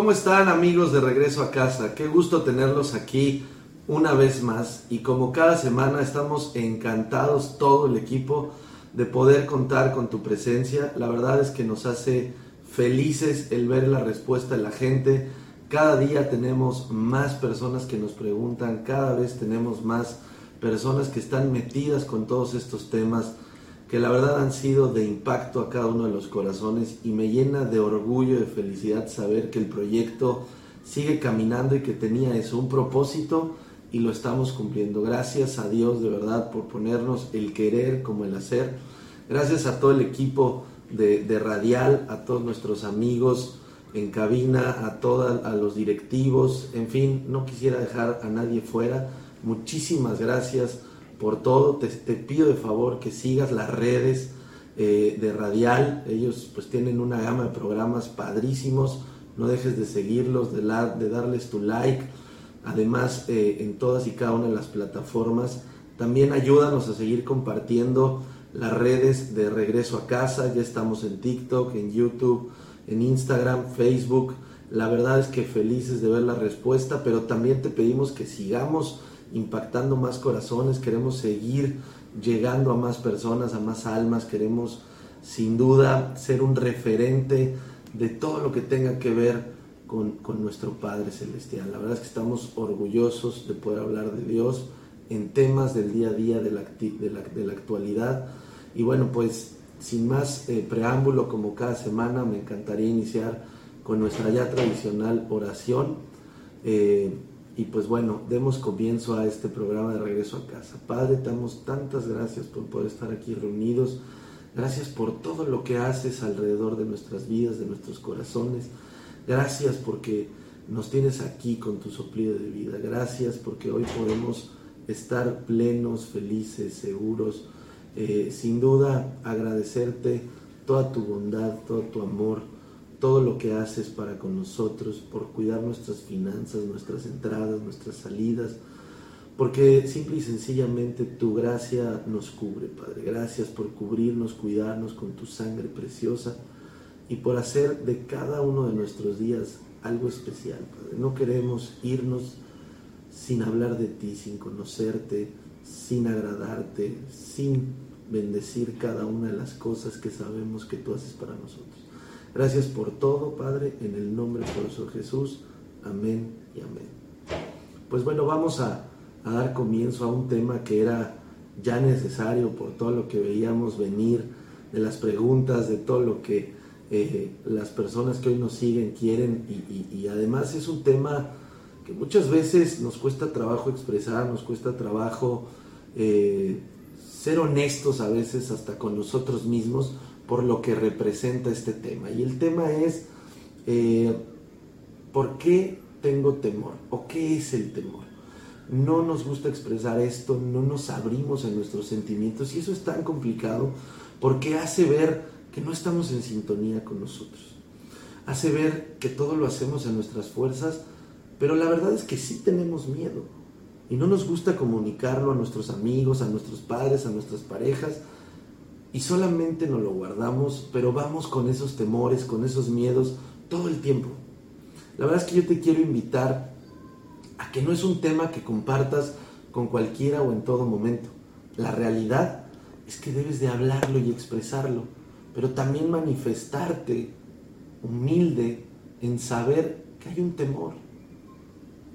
¿Cómo están amigos de regreso a casa? Qué gusto tenerlos aquí una vez más y como cada semana estamos encantados todo el equipo de poder contar con tu presencia. La verdad es que nos hace felices el ver la respuesta de la gente. Cada día tenemos más personas que nos preguntan, cada vez tenemos más personas que están metidas con todos estos temas que la verdad han sido de impacto a cada uno de los corazones y me llena de orgullo y de felicidad saber que el proyecto sigue caminando y que tenía eso, un propósito y lo estamos cumpliendo. Gracias a Dios de verdad por ponernos el querer como el hacer. Gracias a todo el equipo de, de Radial, a todos nuestros amigos en cabina, a todos a los directivos, en fin, no quisiera dejar a nadie fuera. Muchísimas gracias por todo. Te, pido de favor que sigas las redes eh, de Radial. Ellos pues tienen una gama de programas padrísimos. No dejes de seguirlos, de, darles tu like. Además, eh, en todas y cada una de las plataformas. También ayúdanos a seguir compartiendo las redes de regreso a casa. Ya estamos en TikTok, en YouTube, en Instagram, Facebook. La verdad es que felices de ver la respuesta, pero también te pedimos que sigamos impactando más corazones, queremos seguir llegando a más personas, a más almas, queremos sin duda ser un referente de todo lo que tenga que ver con, nuestro Padre Celestial. La verdad es que estamos orgullosos de poder hablar de Dios en temas del día a día, de la, de la, actualidad. Y bueno, pues sin más eh, preámbulo, como cada semana, me encantaría iniciar con nuestra ya tradicional oración. Eh, y pues bueno, demos comienzo a este programa de regreso a casa. Padre, te damos tantas gracias por poder estar aquí reunidos. Gracias por todo lo que haces alrededor de nuestras vidas, de nuestros corazones. Gracias porque nos tienes aquí con tu soplido de vida. Gracias porque hoy podemos estar plenos, felices, seguros. Eh, sin duda agradecerte toda tu bondad, todo tu amor todo lo que haces para con nosotros, por cuidar nuestras finanzas, nuestras entradas, nuestras salidas, porque simple y sencillamente tu gracia nos cubre, Padre. Gracias por cubrirnos, cuidarnos con tu sangre preciosa y por hacer de cada uno de nuestros días algo especial, Padre. No queremos irnos sin hablar de ti, sin conocerte, sin agradarte, sin bendecir cada una de las cosas que sabemos que tú haces para nosotros. Gracias por todo, Padre, en el nombre de Jesús. Amén y amén. Pues bueno, vamos a, dar comienzo a un tema que era ya necesario por todo lo que veíamos venir, de las preguntas, de todo lo que eh, las personas que hoy nos siguen quieren y, además es un tema que muchas veces nos cuesta trabajo expresar, nos cuesta trabajo eh, ser honestos a veces hasta con nosotros mismos por lo que representa este tema. Y el tema es, eh, ¿por qué tengo temor? ¿O qué es el temor? No nos gusta expresar esto, no nos abrimos en nuestros sentimientos y eso es tan complicado porque hace ver que no estamos en sintonía con nosotros. Hace ver que todo lo hacemos en nuestras fuerzas, pero la verdad es que sí tenemos miedo y no nos gusta comunicarlo a nuestros amigos, a nuestros padres, a nuestras parejas, y solamente nos lo guardamos, pero vamos con esos temores, con esos miedos todo el tiempo. La verdad es que yo te quiero invitar a que no es un tema que compartas con cualquiera o en todo momento. La realidad es que debes de hablarlo y expresarlo, pero también manifestarte humilde en saber que hay un temor.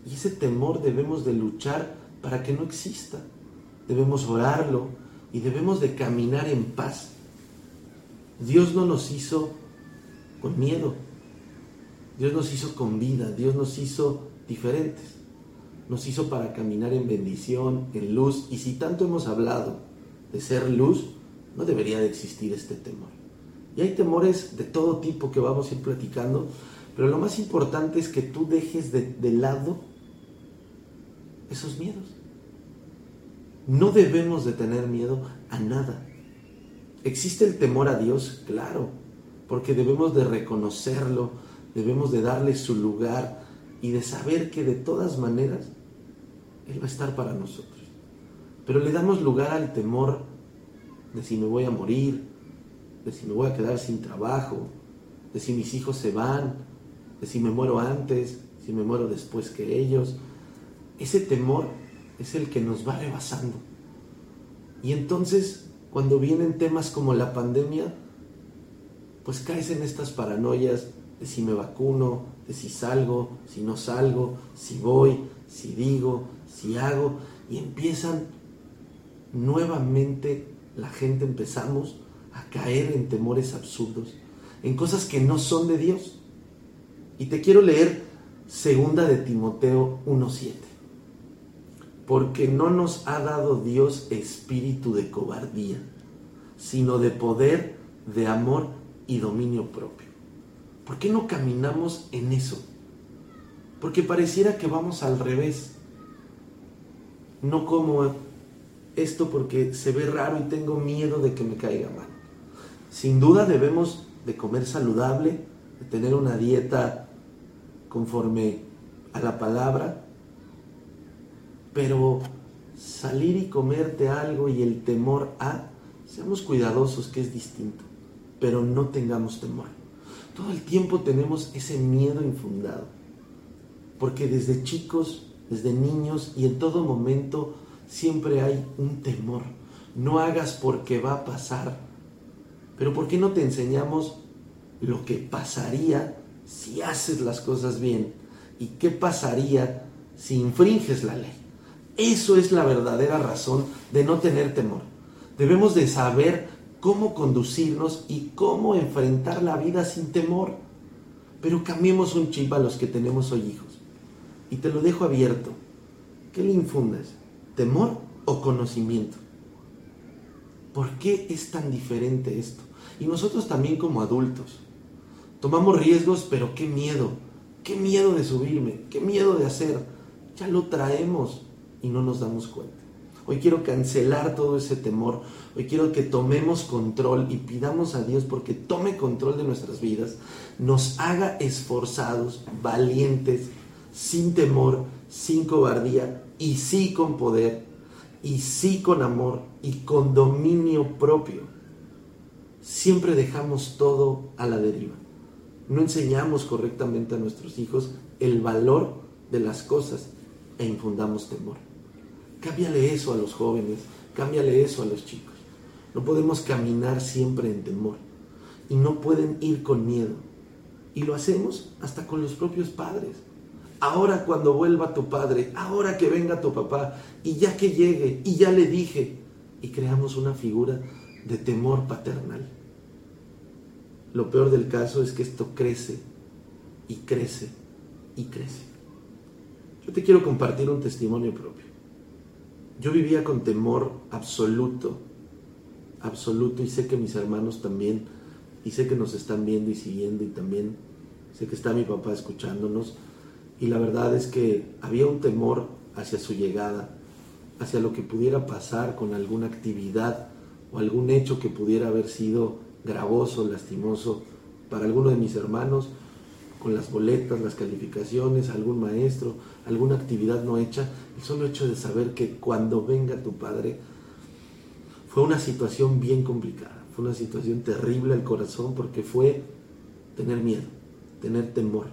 Y ese temor debemos de luchar para que no exista. Debemos orarlo, y debemos de caminar en paz. Dios no nos hizo con miedo. Dios nos hizo con vida. Dios nos hizo diferentes. Nos hizo para caminar en bendición, en luz. Y si tanto hemos hablado de ser luz, no debería de existir este temor. Y hay temores de todo tipo que vamos a ir platicando, Pero lo más importante es que tú dejes de, de lado esos miedos. No debemos de tener miedo a nada. ¿Existe el temor a Dios? Claro, porque debemos de reconocerlo, debemos de darle su lugar y de saber que de todas maneras Él va a estar para nosotros. Pero le damos lugar al temor de si me voy a morir, de si me voy a quedar sin trabajo, de si mis hijos se van, de si me muero antes, si me muero después que ellos. Ese temor es el que nos va rebasando. Y entonces, cuando vienen temas como la pandemia, pues caes en estas paranoias de si me vacuno, de si salgo, si no salgo, si voy, si digo, si hago, y empiezan nuevamente la gente empezamos a caer en temores absurdos, en cosas que no son de Dios. Y te quiero leer segunda de Timoteo 1:7 porque no nos ha dado Dios espíritu de cobardía, sino de poder, de amor y dominio propio. ¿Por qué no caminamos en eso? Porque pareciera que vamos al revés. No como esto porque se ve raro y tengo miedo de que me caiga mal. Sin duda debemos de comer saludable, de tener una dieta conforme a la palabra, pero salir y comerte algo y el temor a, seamos cuidadosos que es distinto, pero no tengamos temor. Todo el tiempo tenemos ese miedo infundado, porque desde chicos, desde niños y en todo momento siempre hay un temor. No hagas porque va a pasar. Pero ¿por qué no te enseñamos lo que pasaría si haces las cosas bien? ¿Y qué pasaría si infringes la ley? Eso es la verdadera razón de no tener temor. Debemos de saber cómo conducirnos y cómo enfrentar la vida sin temor. Pero cambiemos un chip a los que tenemos hoy hijos. Y te lo dejo abierto. ¿Qué le infundas? ¿Temor o conocimiento? ¿Por qué es tan diferente esto? Y nosotros también como adultos. Tomamos riesgos, pero qué miedo. Qué miedo de subirme. Qué miedo de hacer. Ya lo traemos y no nos damos cuenta. Hoy quiero cancelar todo ese temor. Hoy quiero que tomemos control y pidamos a Dios porque tome control de nuestras vidas, nos haga esforzados, valientes, sin temor, sin cobardía y sí con poder y sí con amor y con dominio propio. Siempre dejamos todo a la deriva. No enseñamos correctamente a nuestros hijos el valor de las cosas e infundamos temor. Cámbiale eso a los jóvenes, cámbiale eso a los chicos. No podemos caminar siempre en temor y no pueden ir con miedo. Y lo hacemos hasta con los propios padres. Ahora cuando vuelva tu padre, ahora que venga tu papá, y ya que llegue, y ya le dije, y creamos una figura de temor paternal. Lo peor del caso es que esto crece y crece y crece. Yo te quiero compartir un testimonio propio. Yo vivía con temor absoluto, absoluto, y sé que mis hermanos también, y sé que nos están viendo y siguiendo, y también sé que está mi papá escuchándonos, y la verdad es que había un temor hacia su llegada, hacia lo que pudiera pasar con alguna actividad o algún hecho que pudiera haber sido gravoso, lastimoso para alguno de mis hermanos con las boletas, las calificaciones, algún maestro, alguna actividad no hecha, el solo hecho de saber que cuando venga tu padre fue una situación bien complicada, fue una situación terrible al corazón porque fue tener miedo, tener temor,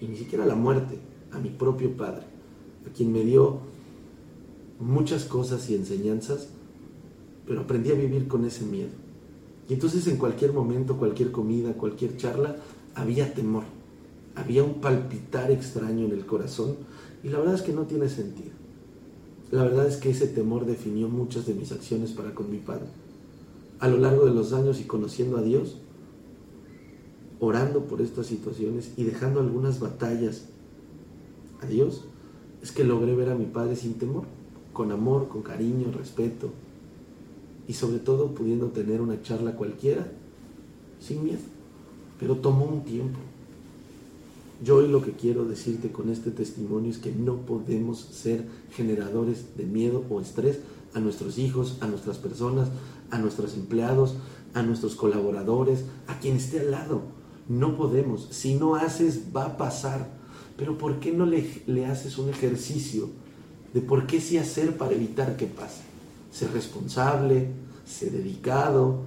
y ni siquiera la muerte, a mi propio padre, a quien me dio muchas cosas y enseñanzas, pero aprendí a vivir con ese miedo. Y entonces en cualquier momento, cualquier comida, cualquier charla, había temor había un palpitar extraño en el corazón y la verdad es que no tiene sentido. La verdad es que ese temor definió muchas de mis acciones para con mi padre. A lo largo de los años y conociendo a Dios, orando por estas situaciones y dejando algunas batallas a Dios, es que logré ver a mi padre sin temor, con amor, con cariño, respeto y sobre todo pudiendo tener una charla cualquiera sin miedo. Pero tomó un tiempo, Yo hoy lo que quiero decirte con este testimonio es que no podemos ser generadores de miedo o estrés a nuestros hijos, a nuestras personas, a nuestros empleados, a nuestros colaboradores, a quien esté al lado. No podemos. Si no haces, va a pasar. Pero ¿por qué no le, haces un ejercicio de por qué sí hacer para evitar que pase? Ser responsable, ser dedicado.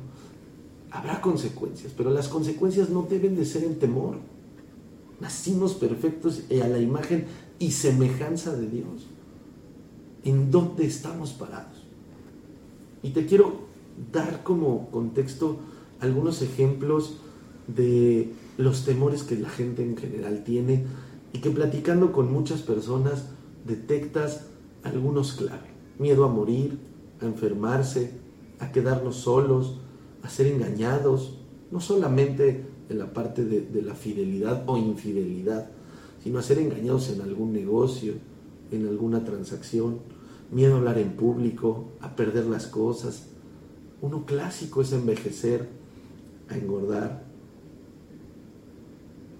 Habrá consecuencias, pero las consecuencias no deben de ser en temor Nacimos perfectos a la imagen y semejanza de Dios. ¿En dónde estamos parados? Y te quiero dar como contexto algunos ejemplos de los temores que la gente en general tiene y que platicando con muchas personas detectas algunos clave. Miedo a morir, a enfermarse, a quedarnos solos, a ser engañados, no solamente en la parte de, la fidelidad o infidelidad, sino a ser engañados en algún negocio, en alguna transacción, miedo a hablar en público, a perder las cosas. Uno clásico es envejecer, a engordar,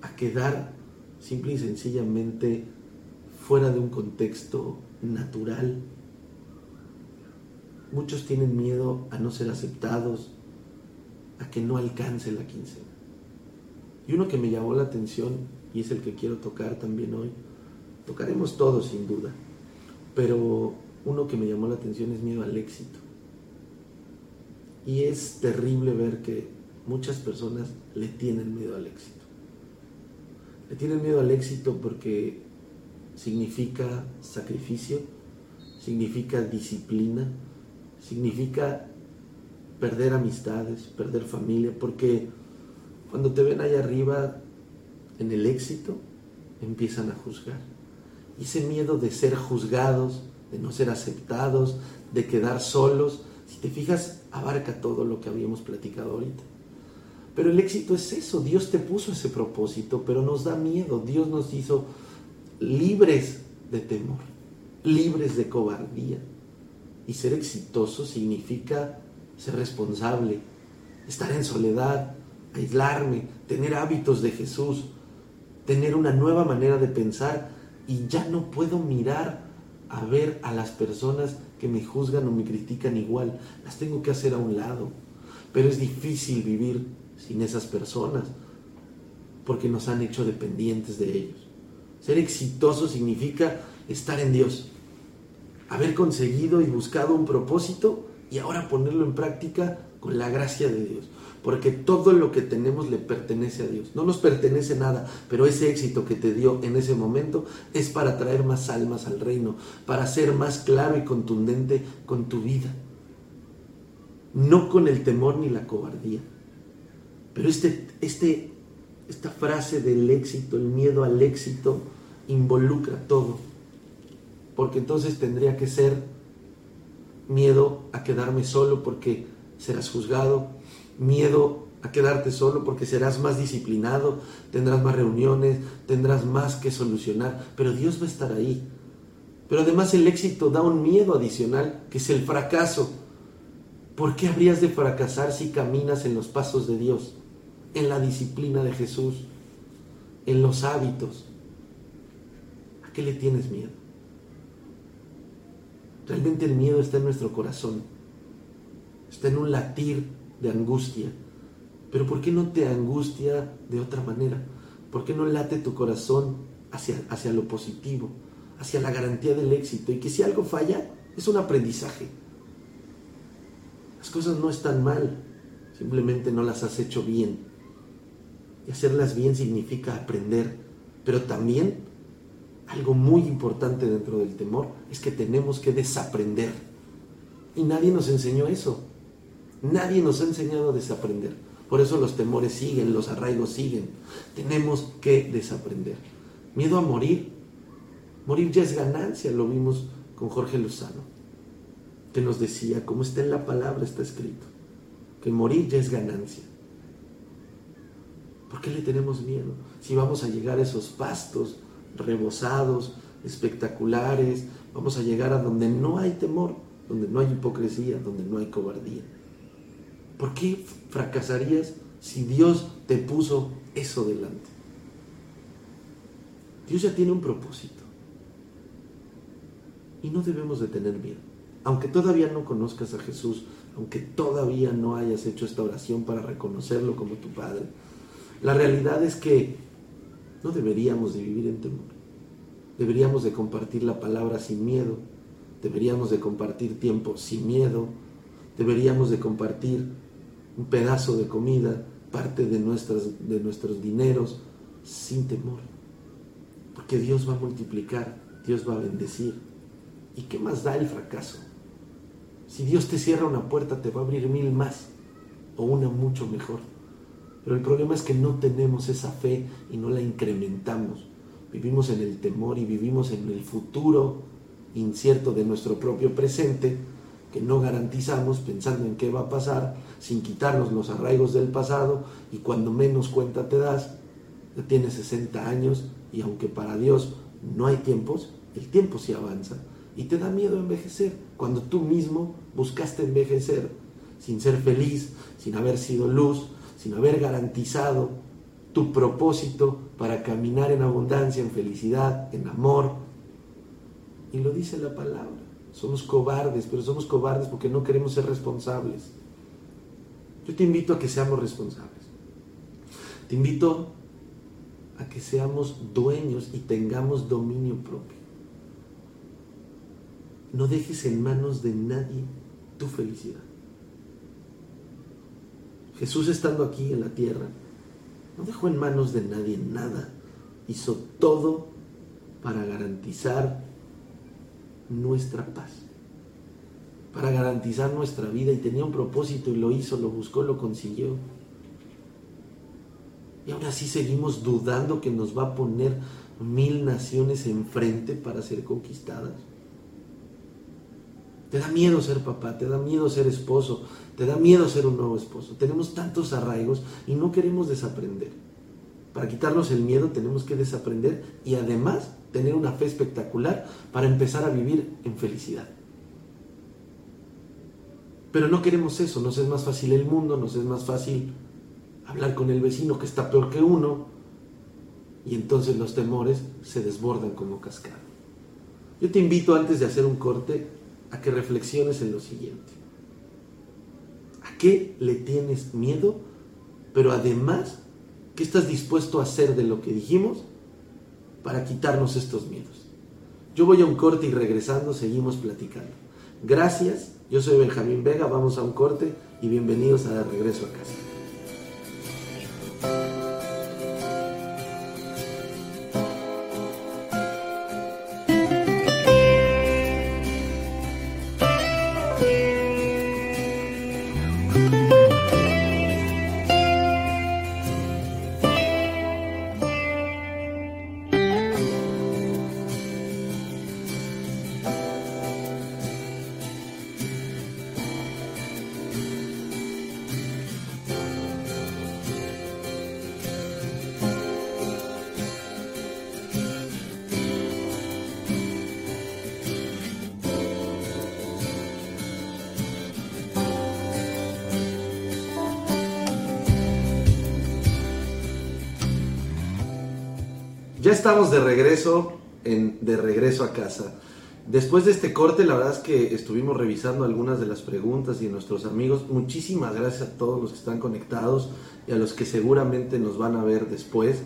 a quedar simple y sencillamente fuera de un contexto natural. Muchos tienen miedo a no ser aceptados, a que no alcance la quincena. Y uno que me llamó la atención, y es el que quiero tocar también hoy, tocaremos todos sin duda, pero uno que me llamó la atención es miedo al éxito. Y es terrible ver que muchas personas le tienen miedo al éxito. Le tienen miedo al éxito porque significa sacrificio, significa disciplina, significa perder amistades, perder familia, porque cuando te ven allá arriba en el éxito, empiezan a juzgar. Y ese miedo de ser juzgados, de no ser aceptados, de quedar solos, si te fijas, abarca todo lo que habíamos platicado ahorita. Pero el éxito es eso, Dios te puso ese propósito, pero nos da miedo, Dios nos hizo libres de temor, libres de cobardía. Y ser exitoso significa ser responsable, estar en soledad, aislarme, tener hábitos de Jesús, tener una nueva manera de pensar y ya no puedo mirar a ver a las personas que me juzgan o me critican igual, las tengo que hacer a un lado. Pero es difícil vivir sin esas personas porque nos han hecho dependientes de ellos. Ser exitoso significa estar en Dios, haber conseguido y buscado un propósito y ahora ponerlo en práctica con la gracia de Dios. Porque todo lo que tenemos le pertenece a Dios. No nos pertenece nada, pero ese éxito que te dio en ese momento es para traer más almas al reino, para ser más claro y contundente con tu vida. No con el temor ni la cobardía. Pero este, este, esta frase del éxito, el miedo al éxito, involucra todo. Porque entonces tendría que ser miedo a quedarme solo porque serás juzgado, miedo a quedarte solo porque serás más disciplinado, tendrás más reuniones, tendrás más que solucionar, pero Dios va a estar ahí. Pero además el éxito da un miedo adicional, que es el fracaso. ¿Por qué habrías de fracasar si caminas en los pasos de Dios, en la disciplina de Jesús, en los hábitos? ¿A qué le tienes miedo? Realmente el miedo está en nuestro corazón, está en un latir de angustia. Pero ¿por qué no te angustia de otra manera? ¿Por qué no late tu corazón hacia, hacia lo positivo, hacia la garantía del éxito? Y que si algo falla, es un aprendizaje. Las cosas no están mal, simplemente no las has hecho bien. Y hacerlas bien significa aprender, pero también algo muy importante dentro del temor es que tenemos que desaprender. Y nadie nos enseñó eso. Nadie nos ha enseñado a desaprender. Por eso los temores siguen, los arraigos siguen. Tenemos que desaprender. Miedo a morir. Morir ya es ganancia, lo vimos con Jorge Lozano, que nos decía, como está en la palabra, está escrito, que morir ya es ganancia. ¿Por qué le tenemos miedo? Si vamos a llegar a esos pastos rebosados, espectaculares, vamos a llegar a donde no hay temor, donde no hay hipocresía, donde no hay cobardía. ¿Por qué fracasarías si Dios te puso eso delante? Dios ya tiene un propósito. Y no debemos de tener miedo. Aunque todavía no conozcas a Jesús, aunque todavía no hayas hecho esta oración para reconocerlo como tu Padre, la realidad es que no deberíamos de vivir en temor. Deberíamos de compartir la palabra sin miedo. Deberíamos de compartir tiempo sin miedo. Deberíamos de compartir un pedazo de comida, parte de, nuestras, de nuestros dineros, sin temor. Porque Dios va a multiplicar, Dios va a bendecir. ¿Y qué más da el fracaso? Si Dios te cierra una puerta, te va a abrir mil más o una mucho mejor. Pero el problema es que no tenemos esa fe y no la incrementamos. Vivimos en el temor y vivimos en el futuro incierto de nuestro propio presente que no garantizamos pensando en qué va a pasar sin quitarnos los arraigos del pasado y cuando menos cuenta te das, tienes 60 años y aunque para Dios no hay tiempos, el tiempo sí avanza y te da miedo envejecer cuando tú mismo buscaste envejecer sin ser feliz, sin haber sido luz, sin haber garantizado tu propósito para caminar en abundancia, en felicidad, en amor. Y lo dice la palabra. Somos cobardes, pero somos cobardes porque no queremos ser responsables. Yo te invito a que seamos responsables. Te invito a que seamos dueños y tengamos dominio propio. No dejes en manos de nadie tu felicidad. Jesús estando aquí en la tierra, no dejó en manos de nadie nada. Hizo todo para garantizar nuestra paz, para garantizar nuestra vida y tenía un propósito y lo hizo, lo buscó, lo consiguió. Y ahora sí seguimos dudando que nos va a poner mil naciones enfrente para ser conquistadas. Te da miedo ser papá, te da miedo ser esposo, te da miedo ser un nuevo esposo. Tenemos tantos arraigos y no queremos desaprender. Para quitarnos el miedo tenemos que desaprender y además tener una fe espectacular para empezar a vivir en felicidad. Pero no queremos eso, nos es más fácil el mundo, nos es más fácil hablar con el vecino que está peor que uno y entonces los temores se desbordan como cascada. Yo te invito antes de hacer un corte a que reflexiones en lo siguiente. ¿A qué le tienes miedo? Pero además, ¿qué estás dispuesto a hacer de lo que dijimos para quitarnos estos miedos? Yo voy a un corte y regresando seguimos platicando. Gracias, yo soy Benjamín Vega, vamos a un corte y bienvenidos a Regreso a Casa. Estamos de regreso, en, de regreso a casa. Después de este corte, la verdad es que estuvimos revisando algunas de las preguntas y nuestros amigos. Muchísimas gracias a todos los que están conectados y a los que seguramente nos van a ver después.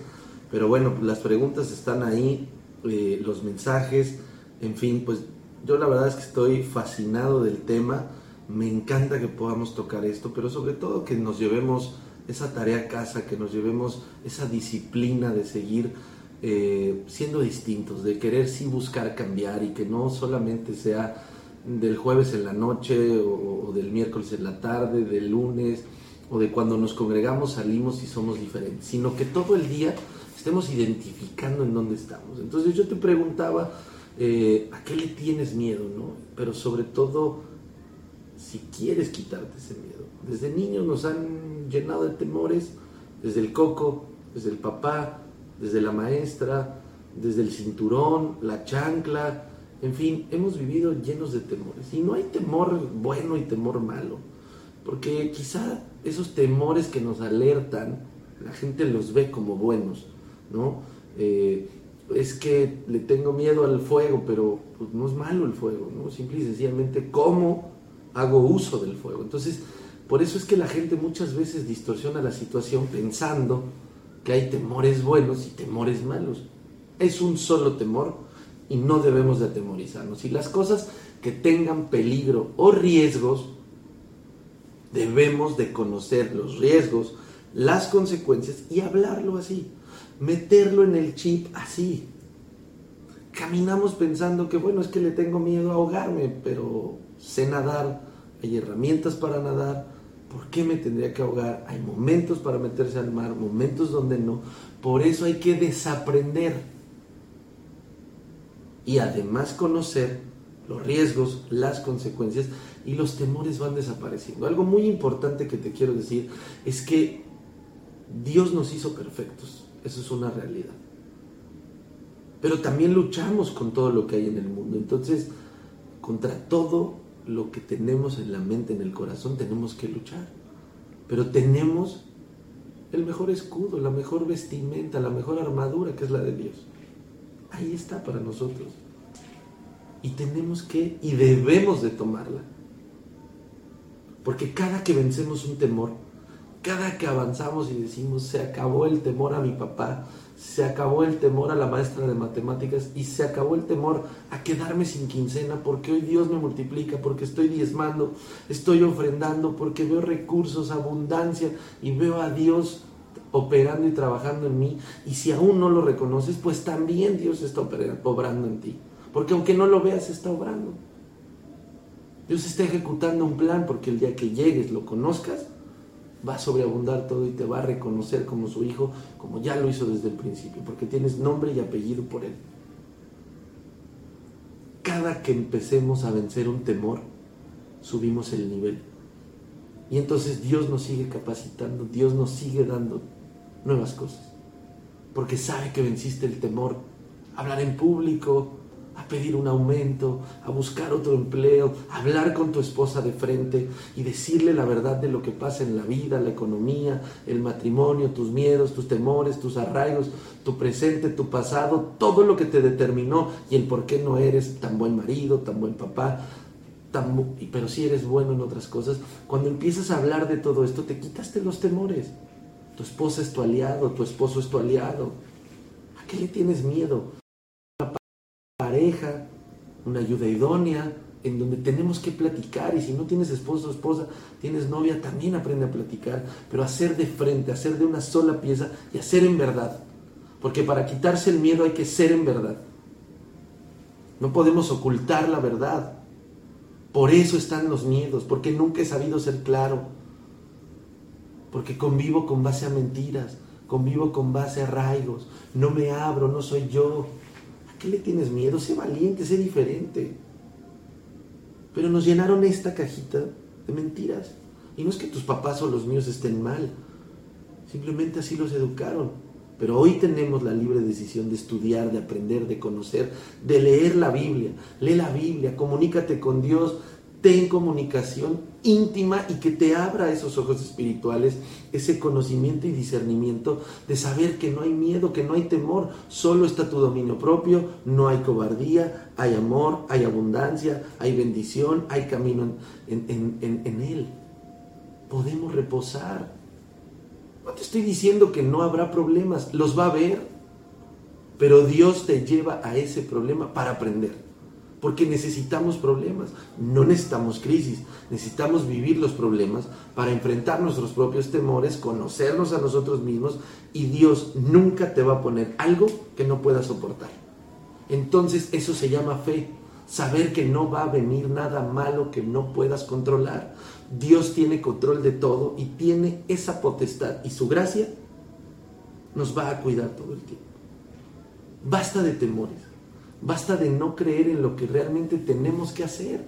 Pero bueno, las preguntas están ahí, eh, los mensajes, en fin, pues yo la verdad es que estoy fascinado del tema. Me encanta que podamos tocar esto, pero sobre todo que nos llevemos esa tarea a casa, que nos llevemos esa disciplina de seguir eh, siendo distintos, de querer sí buscar cambiar y que no solamente sea del jueves en la noche o, del miércoles en la tarde, del lunes o de cuando nos congregamos salimos y somos diferentes, sino que todo el día estemos identificando en dónde estamos. Entonces yo te preguntaba, eh, ¿a qué le tienes miedo? No? Pero sobre todo, si quieres quitarte ese miedo. Desde niños nos han llenado de temores, desde el coco, desde el papá, desde la maestra, desde el cinturón, la chancla, en fin, hemos vivido llenos de temores. Y no hay temor bueno y temor malo, porque quizá esos temores que nos alertan, la gente los ve como buenos, ¿no? Eh, es que le tengo miedo al fuego, pero pues, no es malo el fuego, ¿no? Simple y sencillamente cómo hago uso del fuego. Entonces, por eso es que la gente muchas veces distorsiona la situación pensando que hay temores buenos y temores malos. Es un solo temor y no debemos de atemorizarnos. Y las cosas que tengan peligro o riesgos, debemos de conocer los riesgos, las consecuencias y hablarlo así meterlo en el chip así. Caminamos pensando que, bueno, es que le tengo miedo a ahogarme, pero sé nadar, hay herramientas para nadar, ¿por qué me tendría que ahogar? Hay momentos para meterse al mar, momentos donde no. Por eso hay que desaprender. Y además conocer los riesgos, las consecuencias y los temores van desapareciendo. Algo muy importante que te quiero decir es que Dios nos hizo perfectos. Eso es una realidad. Pero también luchamos con todo lo que hay en el mundo. Entonces, contra todo lo que tenemos en la mente, en el corazón, tenemos que luchar. Pero tenemos el mejor escudo, la mejor vestimenta, la mejor armadura, que es la de Dios. Ahí está para nosotros. Y tenemos que, y debemos de tomarla. Porque cada que vencemos un temor, cada que avanzamos y decimos, se acabó el temor a mi papá, se acabó el temor a la maestra de matemáticas y se acabó el temor a quedarme sin quincena porque hoy Dios me multiplica, porque estoy diezmando, estoy ofrendando, porque veo recursos, abundancia y veo a Dios operando y trabajando en mí. Y si aún no lo reconoces, pues también Dios está obrando en ti. Porque aunque no lo veas, está obrando. Dios está ejecutando un plan porque el día que llegues, lo conozcas, va a sobreabundar todo y te va a reconocer como su hijo, como ya lo hizo desde el principio, porque tienes nombre y apellido por él. Cada que empecemos a vencer un temor, subimos el nivel. Y entonces Dios nos sigue capacitando, Dios nos sigue dando nuevas cosas. Porque sabe que venciste el temor. Hablar en público, a pedir un aumento, a buscar otro empleo, a hablar con tu esposa de frente y decirle la verdad de lo que pasa en la vida, la economía, el matrimonio, tus miedos, tus temores, tus arraigos, tu presente, tu pasado, todo lo que te determinó y el por qué no eres tan buen marido, tan buen papá, tan, pero si eres bueno en otras cosas. Cuando empiezas a hablar de todo esto, te quitaste los temores. Tu esposa es tu aliado, tu esposo es tu aliado. ¿A qué le tienes miedo? Pareja, una ayuda idónea, en donde tenemos que platicar y si no tienes esposo o esposa, tienes novia, también aprende a platicar, pero hacer de frente, hacer de una sola pieza y hacer en verdad. Porque para quitarse el miedo hay que ser en verdad. No podemos ocultar la verdad. Por eso están los miedos, porque nunca he sabido ser claro. Porque convivo con base a mentiras, convivo con base a arraigos, no me abro, no soy yo qué le tienes miedo? Sé valiente, sé diferente. Pero nos llenaron esta cajita de mentiras. Y no es que tus papás o los míos estén mal. Simplemente así los educaron. Pero hoy tenemos la libre decisión de estudiar, de aprender, de conocer, de leer la Biblia. Lee la Biblia, comunícate con Dios, ten comunicación íntima y que te abra esos ojos espirituales, ese conocimiento y discernimiento de saber que no hay miedo, que no hay temor, solo está tu dominio propio, no hay cobardía, hay amor, hay abundancia, hay bendición, hay camino en, en Él. Podemos reposar. No te estoy diciendo que no habrá problemas, los va a haber, pero Dios te lleva a ese problema para aprender porque necesitamos problemas, no necesitamos crisis, necesitamos vivir los problemas para enfrentar nuestros propios temores, conocernos a nosotros mismos y Dios nunca te va a poner algo que no puedas soportar. Entonces eso se llama fe, saber que no va a venir nada malo que no puedas controlar. Dios tiene control de todo y tiene esa potestad y su gracia nos va a cuidar todo el tiempo. Basta de temores. Basta de no creer en lo que realmente tenemos que hacer.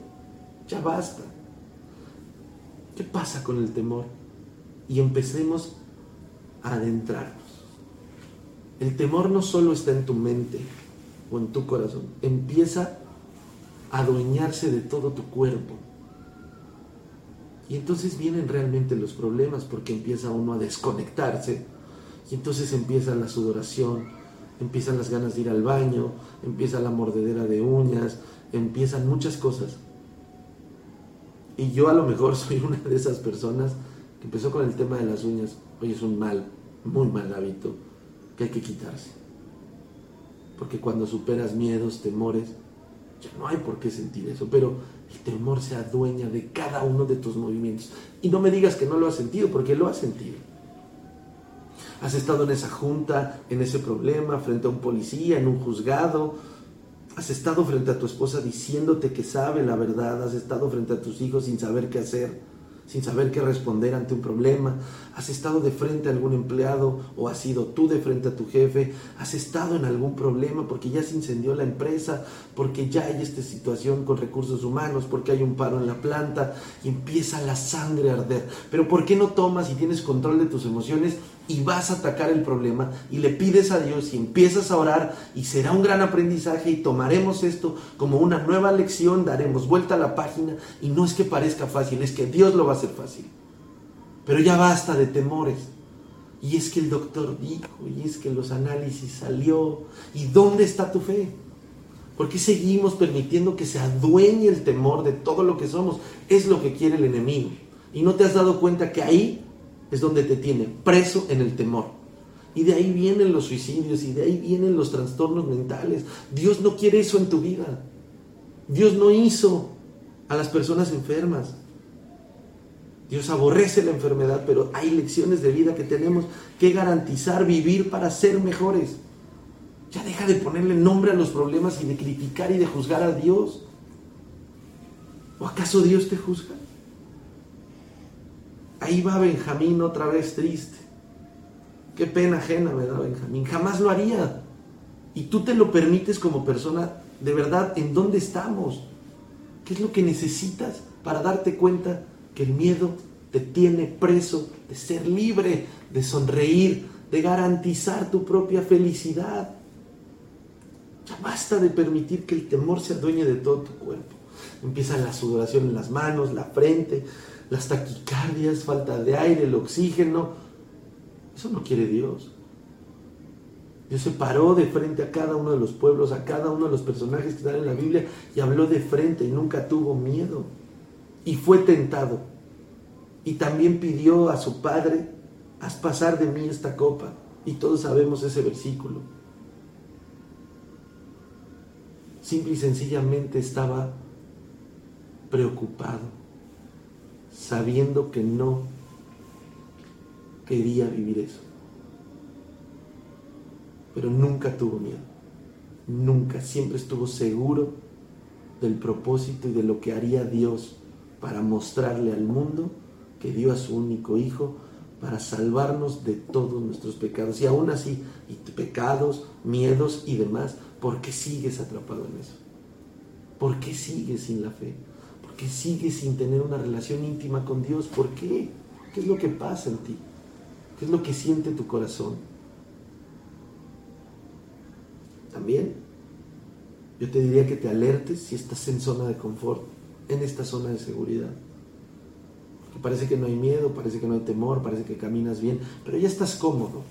Ya basta. ¿Qué pasa con el temor? Y empecemos a adentrarnos. El temor no solo está en tu mente o en tu corazón, empieza a adueñarse de todo tu cuerpo. Y entonces vienen realmente los problemas porque empieza uno a desconectarse y entonces empieza la sudoración, empiezan las ganas de ir al baño, empieza la mordedera de uñas, empiezan muchas cosas. Y yo a lo mejor soy una de esas personas que empezó con el tema de las uñas. Oye, es un mal, muy mal hábito que hay que quitarse. Porque cuando superas miedos, temores, ya no hay por qué sentir eso. Pero el temor se adueña de cada uno de tus movimientos. Y no me digas que no lo has sentido, porque lo has sentido. Has estado en esa junta, en ese problema, frente a un policía, en un juzgado. Has estado frente a tu esposa diciéndote que sabe la verdad. Has estado frente a tus hijos sin saber qué hacer sin saber qué responder ante un problema, has estado de frente a algún empleado o has sido tú de frente a tu jefe, has estado en algún problema porque ya se incendió la empresa, porque ya hay esta situación con recursos humanos, porque hay un paro en la planta y empieza la sangre a arder. Pero ¿por qué no tomas y tienes control de tus emociones y vas a atacar el problema y le pides a Dios y empiezas a orar y será un gran aprendizaje y tomaremos esto como una nueva lección, daremos vuelta a la página y no es que parezca fácil, es que Dios lo va a hacer fácil. Pero ya basta de temores. Y es que el doctor dijo, y es que los análisis salió. ¿Y dónde está tu fe? ¿Por qué seguimos permitiendo que se adueñe el temor de todo lo que somos? Es lo que quiere el enemigo. Y no te has dado cuenta que ahí es donde te tiene preso en el temor. Y de ahí vienen los suicidios y de ahí vienen los trastornos mentales. Dios no quiere eso en tu vida. Dios no hizo a las personas enfermas. Dios aborrece la enfermedad, pero hay lecciones de vida que tenemos que garantizar vivir para ser mejores. Ya deja de ponerle nombre a los problemas y de criticar y de juzgar a Dios. ¿O acaso Dios te juzga? Ahí va Benjamín otra vez triste. Qué pena ajena me da Benjamín. Jamás lo haría. Y tú te lo permites como persona, de verdad, ¿en dónde estamos? ¿Qué es lo que necesitas para darte cuenta que el miedo te tiene preso de ser libre, de sonreír, de garantizar tu propia felicidad? Ya basta de permitir que el temor se adueñe de todo tu cuerpo. Empieza la sudoración en las manos, la frente, las taquicardias, falta de aire, el oxígeno. Eso no quiere Dios. Dios se paró de frente a cada uno de los pueblos, a cada uno de los personajes que están en la Biblia y habló de frente y nunca tuvo miedo. Y fue tentado. Y también pidió a su Padre, haz pasar de mí esta copa. Y todos sabemos ese versículo. Simple y sencillamente estaba preocupado sabiendo que no quería vivir eso. Pero nunca tuvo miedo. Nunca, siempre estuvo seguro del propósito y de lo que haría Dios para mostrarle al mundo que dio a su único hijo para salvarnos de todos nuestros pecados. Y aún así, y pecados, miedos y demás, ¿por qué sigues atrapado en eso? ¿Por qué sigues sin la fe? Que sigues sin tener una relación íntima con Dios. ¿Por qué? ¿Qué es lo que pasa en ti? ¿Qué es lo que siente tu corazón? También yo te diría que te alertes si estás en zona de confort, en esta zona de seguridad. Porque parece que no hay miedo, parece que no hay temor, parece que caminas bien, pero ya estás cómodo.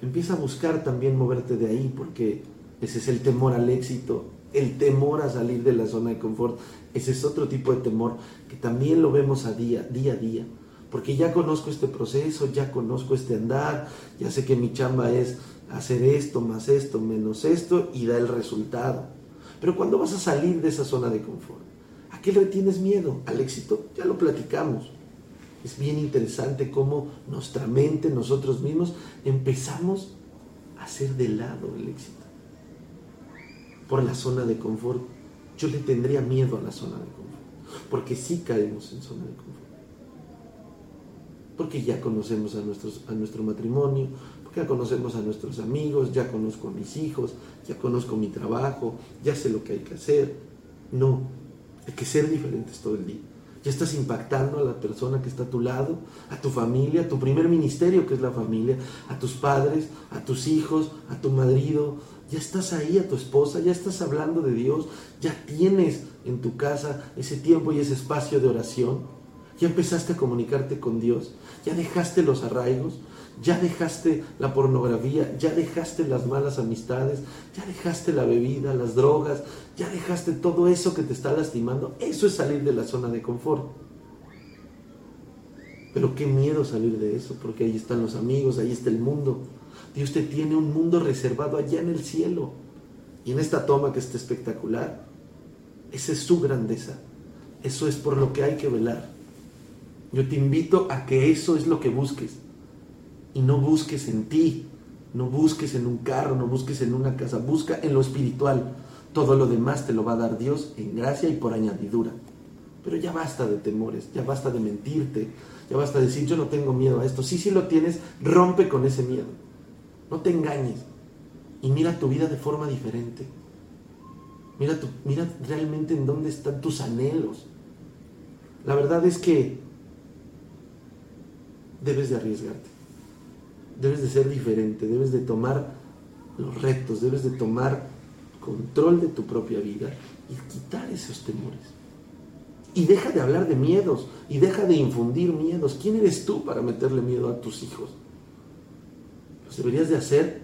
Empieza a buscar también moverte de ahí, porque ese es el temor al éxito, el temor a salir de la zona de confort. Ese es otro tipo de temor que también lo vemos a día, día a día. Porque ya conozco este proceso, ya conozco este andar, ya sé que mi chamba es hacer esto, más esto, menos esto y da el resultado. Pero cuando vas a salir de esa zona de confort, ¿a qué le tienes miedo? ¿Al éxito? Ya lo platicamos. Es bien interesante cómo nuestra mente, nosotros mismos, empezamos a hacer de lado el éxito por la zona de confort. Yo le tendría miedo a la zona de confort, porque sí caemos en zona de confort. Porque ya conocemos a, nuestros, a nuestro matrimonio, porque ya conocemos a nuestros amigos, ya conozco a mis hijos, ya conozco mi trabajo, ya sé lo que hay que hacer. No, hay que ser diferentes todo el día. Ya estás impactando a la persona que está a tu lado, a tu familia, a tu primer ministerio que es la familia, a tus padres, a tus hijos, a tu marido, ya estás ahí a tu esposa, ya estás hablando de Dios, ya tienes en tu casa ese tiempo y ese espacio de oración, ya empezaste a comunicarte con Dios, ya dejaste los arraigos, ya dejaste la pornografía, ya dejaste las malas amistades, ya dejaste la bebida, las drogas, ya dejaste todo eso que te está lastimando. Eso es salir de la zona de confort. Pero qué miedo salir de eso, porque ahí están los amigos, ahí está el mundo. Dios te tiene un mundo reservado allá en el cielo. Y en esta toma que está espectacular, esa es su grandeza. Eso es por lo que hay que velar. Yo te invito a que eso es lo que busques. Y no busques en ti, no busques en un carro, no busques en una casa, busca en lo espiritual. Todo lo demás te lo va a dar Dios en gracia y por añadidura. Pero ya basta de temores, ya basta de mentirte, ya basta de decir yo no tengo miedo a esto. Sí, sí lo tienes, rompe con ese miedo. No te engañes y mira tu vida de forma diferente. Mira, mira realmente en dónde están tus anhelos. La verdad es que debes de arriesgarte. Debes de ser diferente, debes de tomar los retos, debes de tomar control de tu propia vida y quitar esos temores. Y deja de hablar de miedos y deja de infundir miedos. ¿Quién eres tú para meterle miedo a tus hijos? Los deberías de hacer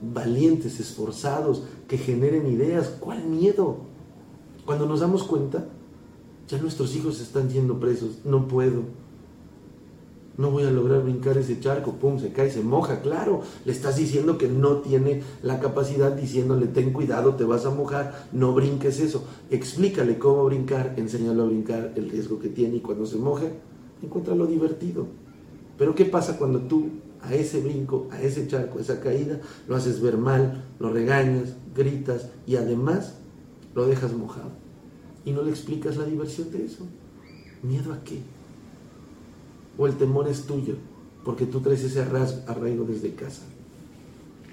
valientes, esforzados, que generen ideas. ¿Cuál miedo? Cuando nos damos cuenta, ya nuestros hijos están yendo presos. No puedo no voy a lograr brincar ese charco, pum, se cae, se moja, claro, le estás diciendo que no tiene la capacidad, diciéndole, ten cuidado, te vas a mojar, no brinques eso, explícale cómo brincar, enséñalo a brincar, el riesgo que tiene y cuando se moje, encuentra lo divertido. Pero ¿qué pasa cuando tú a ese brinco, a ese charco, a esa caída, lo haces ver mal, lo regañas, gritas y además lo dejas mojado? Y no le explicas la diversión de eso. ¿Miedo a qué? o el temor es tuyo, porque tú traes ese arraigo desde casa.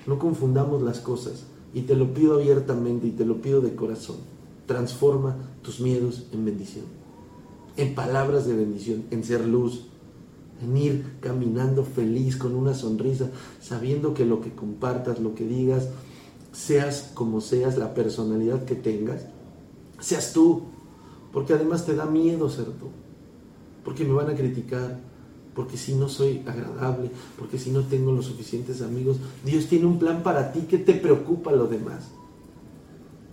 No confundamos las cosas y te lo pido abiertamente y te lo pido de corazón. Transforma tus miedos en bendición, en palabras de bendición, en ser luz, en ir caminando feliz con una sonrisa, sabiendo que lo que compartas, lo que digas, seas como seas, la personalidad que tengas, seas tú, porque además te da miedo ser tú, porque me van a criticar, porque si no soy agradable, porque si no tengo los suficientes amigos, Dios tiene un plan para ti, ¿qué te preocupa lo demás?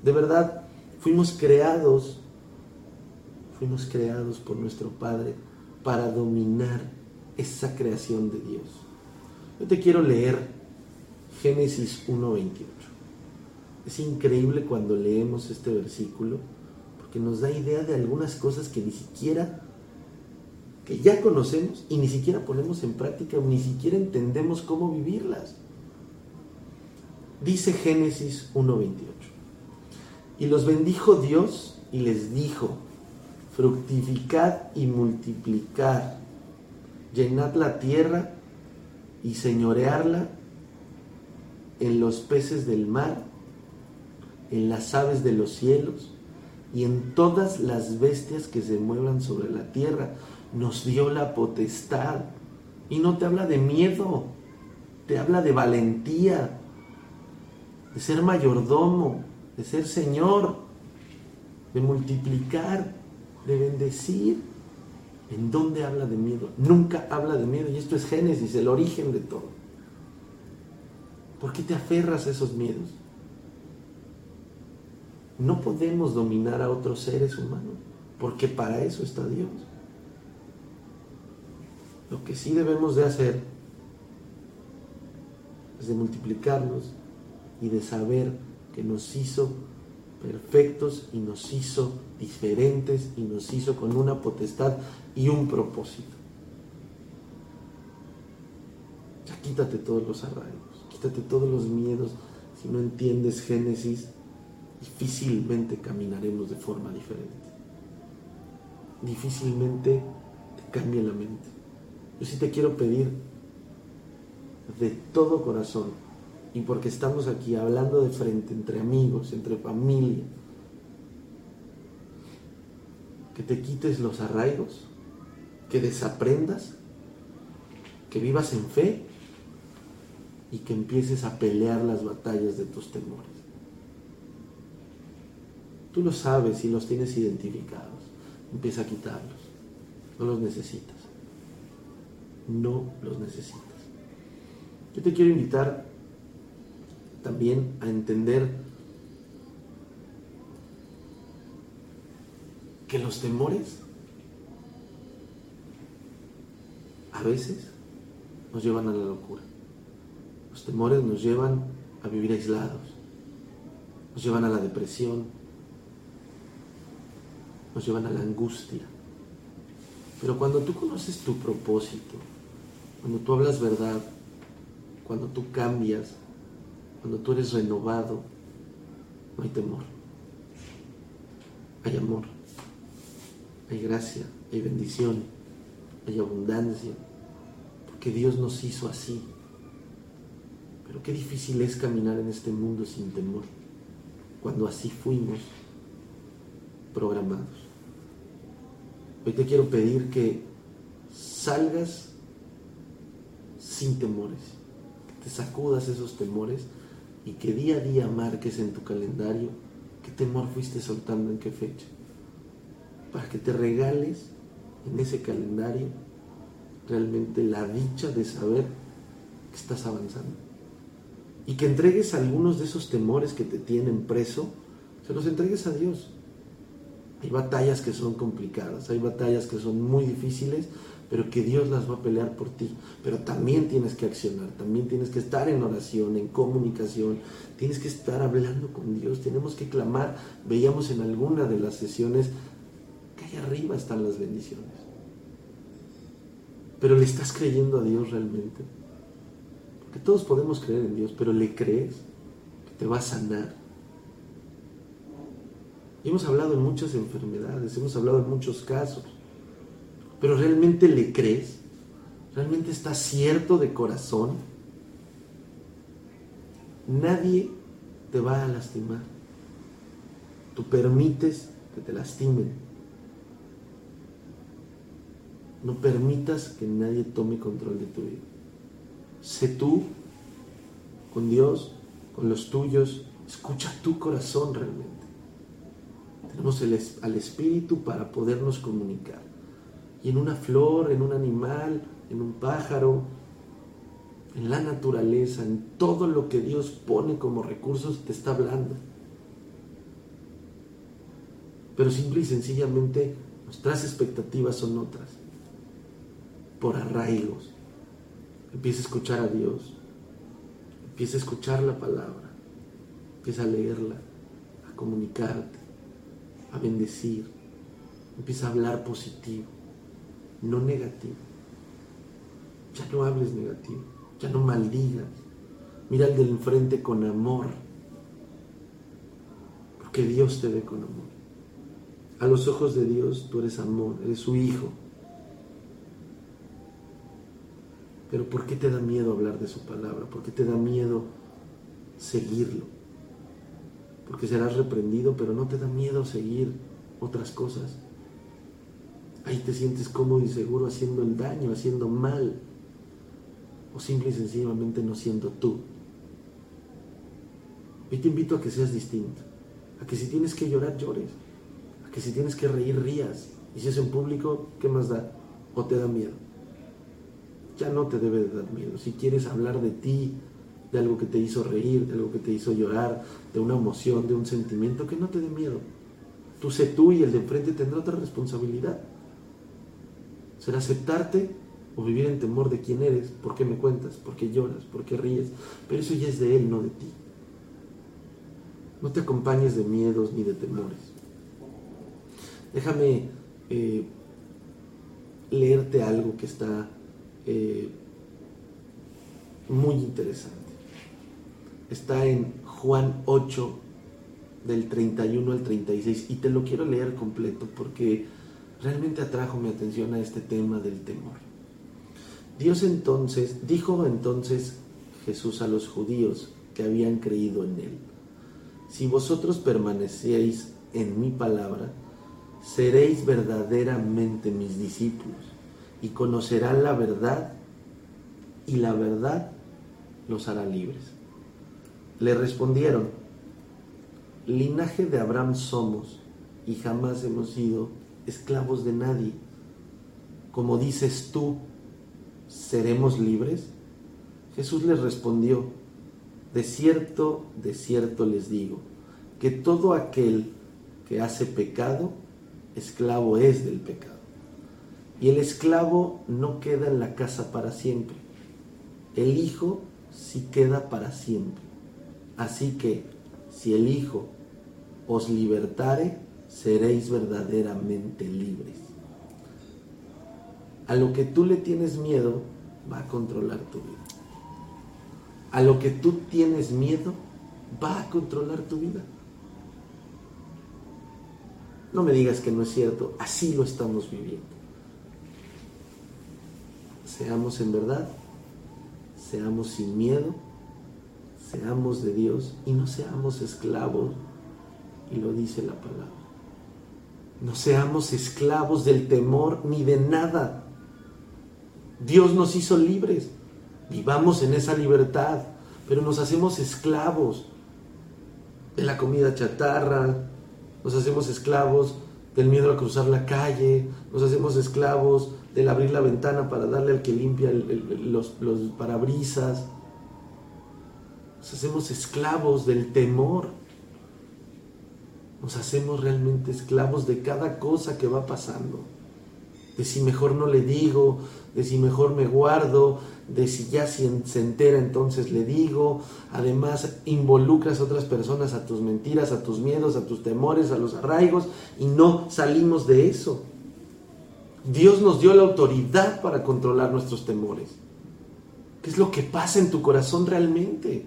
De verdad, fuimos creados, fuimos creados por nuestro Padre para dominar esa creación de Dios. Yo te quiero leer Génesis 1.28. Es increíble cuando leemos este versículo, porque nos da idea de algunas cosas que ni siquiera que ya conocemos y ni siquiera ponemos en práctica o ni siquiera entendemos cómo vivirlas. Dice Génesis 1.28. Y los bendijo Dios y les dijo, fructificad y multiplicad, llenad la tierra y señorearla en los peces del mar, en las aves de los cielos y en todas las bestias que se muevan sobre la tierra nos dio la potestad. Y no te habla de miedo, te habla de valentía, de ser mayordomo, de ser Señor, de multiplicar, de bendecir. ¿En dónde habla de miedo? Nunca habla de miedo. Y esto es Génesis, el origen de todo. ¿Por qué te aferras a esos miedos? No podemos dominar a otros seres humanos, porque para eso está Dios. Lo que sí debemos de hacer es de multiplicarnos y de saber que nos hizo perfectos y nos hizo diferentes y nos hizo con una potestad y un propósito. Ya quítate todos los arraigos, quítate todos los miedos. Si no entiendes Génesis, difícilmente caminaremos de forma diferente. Difícilmente te cambia la mente. Yo sí te quiero pedir de todo corazón, y porque estamos aquí hablando de frente, entre amigos, entre familia, que te quites los arraigos, que desaprendas, que vivas en fe y que empieces a pelear las batallas de tus temores. Tú lo sabes y los tienes identificados. Empieza a quitarlos. No los necesitas no los necesitas. Yo te quiero invitar también a entender que los temores a veces nos llevan a la locura. Los temores nos llevan a vivir aislados, nos llevan a la depresión, nos llevan a la angustia. Pero cuando tú conoces tu propósito, cuando tú hablas verdad, cuando tú cambias, cuando tú eres renovado, no hay temor. Hay amor, hay gracia, hay bendición, hay abundancia, porque Dios nos hizo así. Pero qué difícil es caminar en este mundo sin temor, cuando así fuimos programados. Hoy te quiero pedir que salgas sin temores, que te sacudas esos temores y que día a día marques en tu calendario qué temor fuiste soltando en qué fecha, para que te regales en ese calendario realmente la dicha de saber que estás avanzando. Y que entregues algunos de esos temores que te tienen preso, se los entregues a Dios. Hay batallas que son complicadas, hay batallas que son muy difíciles, pero que Dios las va a pelear por ti. Pero también tienes que accionar, también tienes que estar en oración, en comunicación, tienes que estar hablando con Dios, tenemos que clamar. Veíamos en alguna de las sesiones que ahí arriba están las bendiciones. Pero le estás creyendo a Dios realmente. Porque todos podemos creer en Dios, pero le crees que te va a sanar. Y hemos hablado en muchas enfermedades, hemos hablado en muchos casos pero realmente le crees, realmente estás cierto de corazón, nadie te va a lastimar. Tú permites que te lastimen. No permitas que nadie tome control de tu vida. Sé tú con Dios, con los tuyos. Escucha tu corazón realmente. Tenemos al Espíritu para podernos comunicar y en una flor, en un animal, en un pájaro, en la naturaleza, en todo lo que Dios pone como recursos, te está hablando. Pero simple y sencillamente nuestras expectativas son otras, por arraigos. Empieza a escuchar a Dios, empieza a escuchar la palabra, empieza a leerla, a comunicarte, a bendecir, empieza a hablar positivo no negativo. Ya no hables negativo, ya no maldigas. Mira al del enfrente con amor, porque Dios te ve con amor. A los ojos de Dios tú eres amor, eres su hijo. Pero ¿por qué te da miedo hablar de su palabra? ¿Por qué te da miedo seguirlo? Porque serás reprendido, pero no te da miedo seguir otras cosas. Ahí te sientes cómodo y seguro haciendo el daño, haciendo mal. O simple y sencillamente no siendo tú. Hoy te invito a que seas distinto. A que si tienes que llorar, llores. A que si tienes que reír, rías. Y si es en público, ¿qué más da? ¿O te da miedo? Ya no te debe de dar miedo. Si quieres hablar de ti, de algo que te hizo reír, de algo que te hizo llorar, de una emoción, de un sentimiento, que no te dé miedo. Tú sé tú y el de enfrente tendrá otra responsabilidad. Será aceptarte o vivir en temor de quién eres, por qué me cuentas, por qué lloras, por qué ríes. Pero eso ya es de Él, no de ti. No te acompañes de miedos ni de temores. Déjame eh, leerte algo que está eh, muy interesante. Está en Juan 8, del 31 al 36, y te lo quiero leer completo porque realmente atrajo mi atención a este tema del temor. Dios entonces, dijo entonces Jesús a los judíos que habían creído en él, si vosotros permanecéis en mi palabra, seréis verdaderamente mis discípulos y conocerán la verdad y la verdad los hará libres. Le respondieron, linaje de Abraham somos y jamás hemos sido esclavos de nadie. Como dices tú, ¿seremos libres? Jesús les respondió, de cierto, de cierto les digo, que todo aquel que hace pecado, esclavo es del pecado. Y el esclavo no queda en la casa para siempre. El Hijo sí queda para siempre. Así que, si el Hijo os libertare, seréis verdaderamente libres. A lo que tú le tienes miedo, va a controlar tu vida. A lo que tú tienes miedo, va a controlar tu vida. No me digas que no es cierto, así lo estamos viviendo. Seamos en verdad, seamos sin miedo, seamos de Dios y no seamos esclavos, y lo dice la palabra. No seamos esclavos del temor ni de nada. Dios nos hizo libres. Vivamos en esa libertad, pero nos hacemos esclavos de la comida chatarra, nos hacemos esclavos del miedo a cruzar la calle, nos hacemos esclavos del abrir la ventana para darle al que limpia los, los parabrisas, nos hacemos esclavos del temor, nos hacemos realmente esclavos de cada cosa que va pasando, de si mejor no le digo, de si mejor me guardo, de si ya se entera entonces le digo, además involucras a otras personas a tus mentiras, a tus miedos, a tus temores, a los arraigos y no salimos de eso. Dios nos dio la autoridad para controlar nuestros temores. ¿Qué es lo que pasa en tu corazón realmente?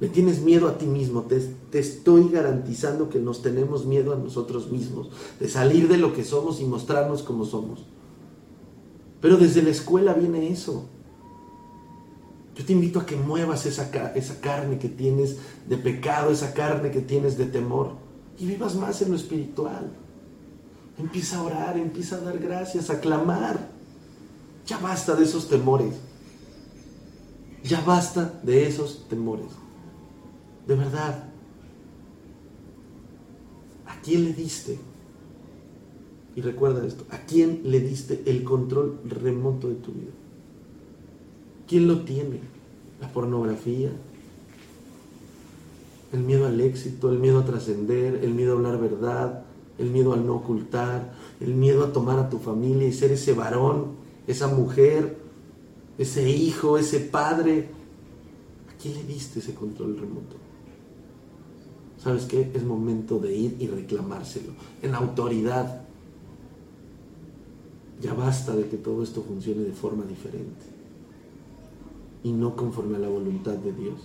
Le tienes miedo a ti mismo. Te, te, estoy garantizando que nos tenemos miedo a nosotros mismos. De salir de lo que somos y mostrarnos como somos. Pero desde la escuela viene eso. Yo te invito a que muevas esa, esa carne que tienes de pecado, esa carne que tienes de temor. Y vivas más en lo espiritual. Empieza a orar, empieza a dar gracias, a clamar. Ya basta de esos temores. Ya basta de esos temores. De verdad. ¿A quién le diste? Y recuerda esto, ¿a quién le diste el control remoto de tu vida? ¿Quién lo tiene? ¿La pornografía? ¿El miedo al éxito? ¿El miedo a trascender? ¿El miedo a hablar verdad? ¿El miedo al no ocultar? ¿El miedo a tomar a tu familia y ser ese varón, esa mujer, ese hijo, ese padre? ¿A quién le diste ese control remoto? ¿Sabes qué? Es momento de ir y reclamárselo en autoridad. Ya basta de que todo esto funcione de forma diferente y no conforme a la voluntad de Dios.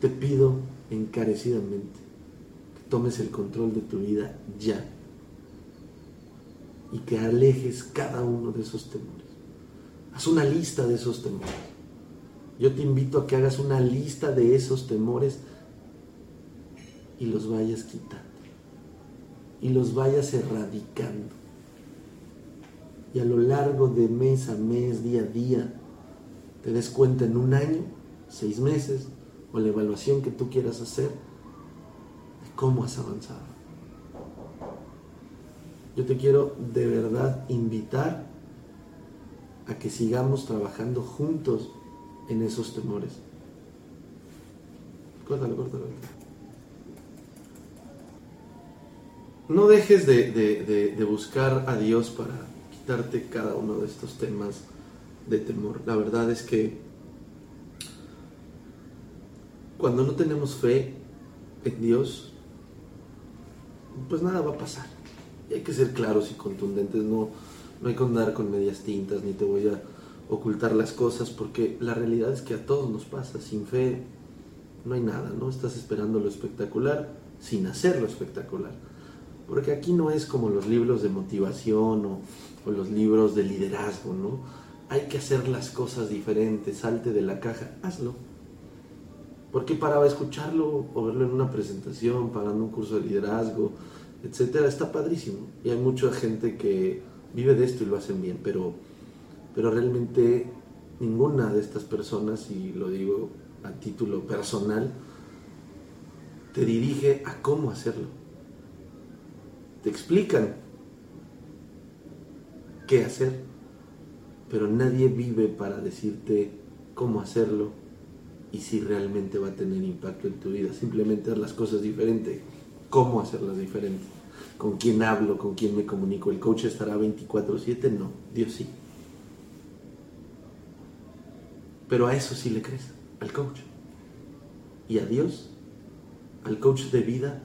Te pido encarecidamente que tomes el control de tu vida ya y que alejes cada uno de esos temores. Haz una lista de esos temores. Yo te invito a que hagas una lista de esos temores y los vayas quitando y los vayas erradicando. Y a lo largo de mes a mes, día a día, te des cuenta en un año, seis meses, o la evaluación que tú quieras hacer, de cómo has avanzado. Yo te quiero de verdad invitar a que sigamos trabajando juntos en esos temores. Córtalo, córtalo no dejes de, buscar a Dios para quitarte cada uno de estos temas de temor. La verdad es que cuando no tenemos fe en Dios, pues nada va a pasar. Y hay que ser claros y contundentes, no, no hay que andar con medias tintas, ni te voy a ocultar las cosas, porque la realidad es que a todos nos pasa. Sin fe no hay nada, ¿no? Estás esperando lo espectacular sin hacer lo espectacular. Porque aquí no es como los libros de motivación o, los libros de liderazgo, ¿no? Hay que hacer las cosas diferentes, salte de la caja, hazlo. Porque para escucharlo o verlo en una presentación, pagando un curso de liderazgo, etcétera, está padrísimo. Y hay mucha gente que vive de esto y lo hacen bien, pero, pero realmente ninguna de estas personas, y lo digo a título personal, te dirige a cómo hacerlo te explican qué hacer, pero nadie vive para decirte cómo hacerlo y si realmente va a tener impacto en tu vida. Simplemente haz las cosas diferente. ¿Cómo hacerlas diferentes? ¿Con quién hablo? ¿Con quién me comunico? ¿El coach estará 24/7? No, Dios sí. Pero a eso sí le crees, al coach. Y a Dios, al coach de vida,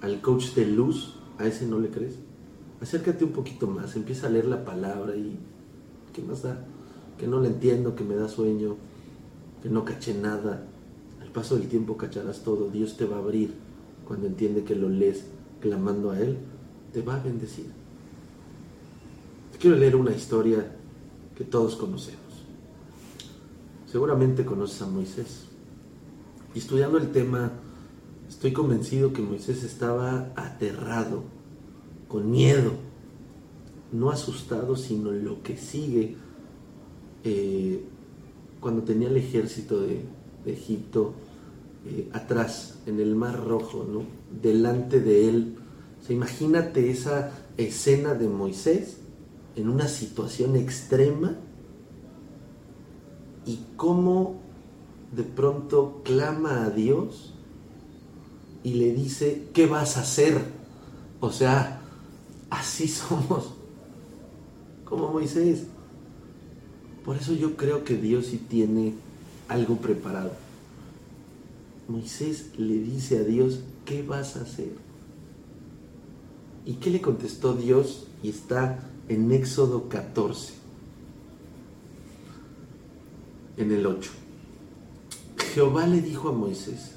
al coach de luz, a ese no le crees. Acércate un poquito más, empieza a leer la palabra y ¿qué más da? Que no le entiendo, que me da sueño, que no caché nada. Al paso del tiempo cacharás todo. Dios te va a abrir cuando entiende que lo lees clamando a Él. Te va a bendecir. quiero leer una historia que todos conocemos. Seguramente conoces a Moisés. Y estudiando el tema, estoy convencido que Moisés estaba aterrado, con miedo, no asustado, sino lo que sigue eh, cuando tenía el ejército de, Egipto eh, atrás, en el Mar Rojo, ¿no? delante de él. imagínate esa escena de Moisés en una situación extrema y cómo de pronto clama a Dios y le dice, ¿qué vas a hacer? O sea, así somos, como Moisés. Por eso yo creo que Dios sí tiene algo preparado. Moisés le dice a Dios, ¿qué vas a hacer? ¿Y qué le contestó Dios? Y está en Éxodo 14, en el 8. Jehová le dijo a Moisés,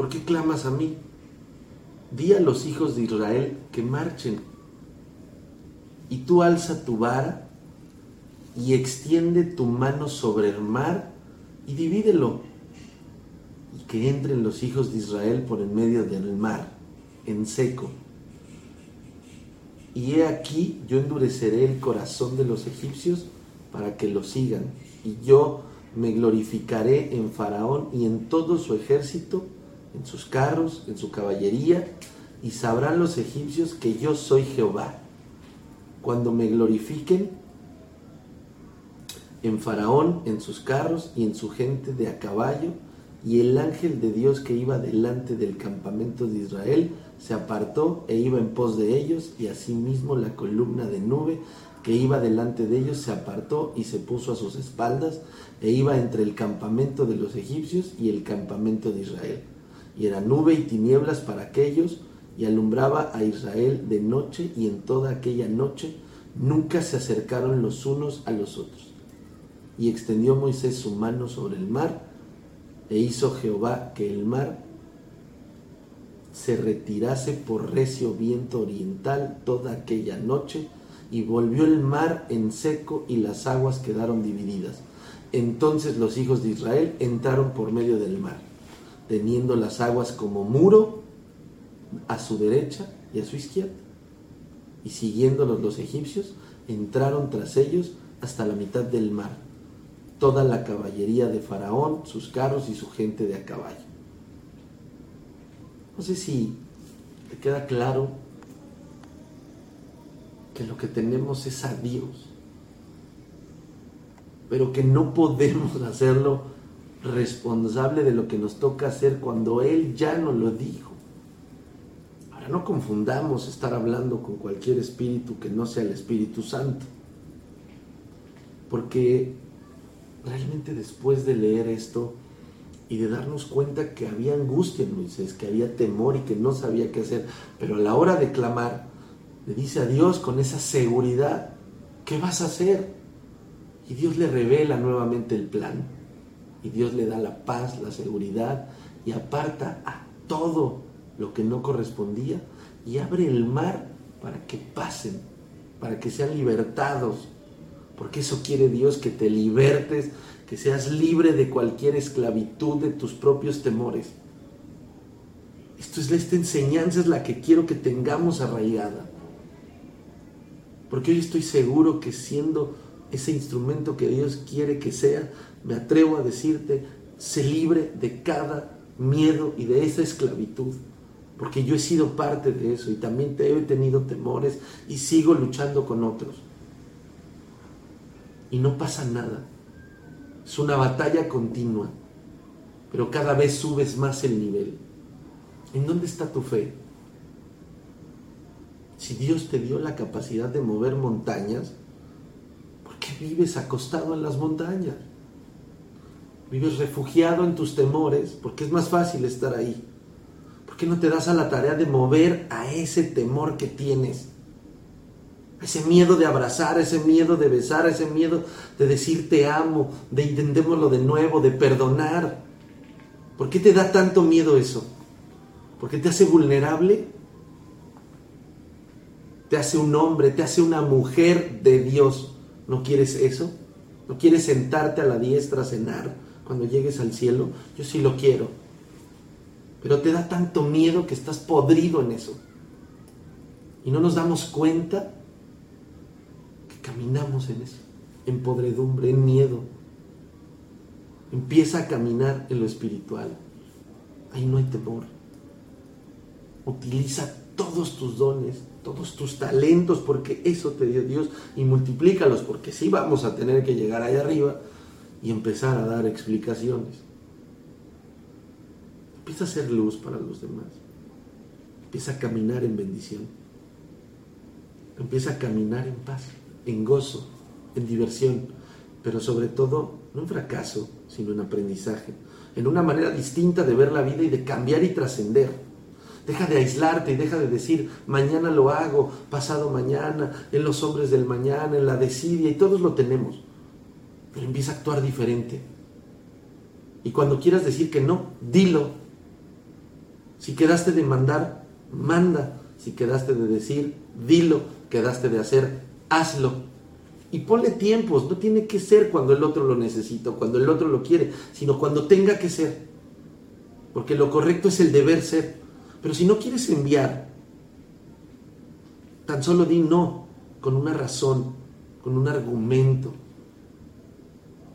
¿por qué clamas a mí? Di a los hijos de Israel que marchen. Y tú alza tu vara y extiende tu mano sobre el mar y divídelo. Y que entren los hijos de Israel por en medio del mar, en seco. Y he aquí, yo endureceré el corazón de los egipcios para que lo sigan. Y yo me glorificaré en Faraón y en todo su ejército, en sus carros, en su caballería, y sabrán los egipcios que yo soy Jehová. Cuando me glorifiquen, en Faraón, en sus carros y en su gente de a caballo, y el ángel de Dios que iba delante del campamento de Israel se apartó e iba en pos de ellos, y asimismo la columna de nube que iba delante de ellos se apartó y se puso a sus espaldas, e iba entre el campamento de los egipcios y el campamento de Israel. Y era nube y tinieblas para aquellos, y alumbraba a Israel de noche, y en toda aquella noche nunca se acercaron los unos a los otros y extendió Moisés su mano sobre el mar, e hizo Jehová que el mar se retirase por recio viento oriental toda aquella noche, y volvió el mar en seco y las aguas quedaron divididas. Entonces los hijos de Israel entraron por medio del mar, teniendo las aguas como muro a su derecha y a su izquierda. Y siguiéndolos los egipcios, entraron tras ellos hasta la mitad del mar toda la caballería de Faraón, sus carros y su gente de a caballo. No sé si te queda claro que lo que tenemos es a Dios, pero que no podemos hacerlo responsable de lo que nos toca hacer cuando Él ya nos lo dijo. Ahora no confundamos estar hablando con cualquier espíritu que no sea el Espíritu Santo, porque realmente después de leer esto y de darnos cuenta que había angustia en Moisés, que había temor y que no sabía qué hacer, pero a la hora de clamar, le dice a Dios con esa seguridad, ¿qué vas a hacer? Y Dios le revela nuevamente el plan. Y Dios le da la paz, la seguridad y aparta a todo lo que no correspondía y abre el mar para que pasen, para que sean libertados porque eso quiere Dios, que te libertes, que seas libre de cualquier esclavitud de tus propios temores. Esto es, esta enseñanza es la que quiero que tengamos arraigada. Porque hoy estoy seguro que siendo ese instrumento que Dios quiere que sea, me atrevo a decirte, sé libre de cada miedo y de esa esclavitud. Porque yo he sido parte de eso y también te he tenido temores y sigo luchando con otros. y no pasa nada. Es una batalla continua, pero cada vez subes más el nivel. ¿En dónde está tu fe? Si Dios te dio la capacidad de mover montañas, ¿por qué vives acostado en las montañas? Vives refugiado en tus temores porque es más fácil estar ahí. ¿Por qué no te das a la tarea de mover a ese temor que tienes? ese miedo de abrazar, ese miedo de besar, ese miedo de decir te amo, de intentémoslo de nuevo, de perdonar. ¿Por qué te da tanto miedo eso? ¿Por qué te hace vulnerable? Te hace un hombre, te hace una mujer de Dios. ¿No quieres eso? ¿No quieres sentarte a la diestra a cenar cuando llegues al cielo? Yo sí lo quiero. Pero te da tanto miedo que estás podrido en eso. Y no nos damos cuenta Caminamos en eso, en podredumbre, en miedo. Empieza a caminar en lo espiritual. Ahí no hay temor. Utiliza todos tus dones, todos tus talentos, porque eso te dio Dios, y multiplícalos, porque sí vamos a tener que llegar ahí arriba y empezar a dar explicaciones. Empieza a ser luz para los demás. Empieza a caminar en bendición. Empieza a caminar en paz en gozo, en diversión, pero sobre todo no en fracaso, sino en aprendizaje, en una manera distinta de ver la vida y de cambiar y trascender. Deja de aislarte y deja de decir, mañana lo hago, pasado mañana, en los hombres del mañana, en la desidia, y todos lo tenemos. Pero empieza a actuar diferente. Y cuando quieras decir que no, dilo. Si quedaste de mandar, manda. Si quedaste de decir, dilo. Quedaste de hacer, hazlo. Y ponle tiempos, no tiene que ser cuando el otro lo necesita, cuando el otro lo quiere, sino cuando tenga que ser. Porque lo correcto es el deber ser. Pero si no quieres enviar, tan solo di no, con una razón, con un argumento.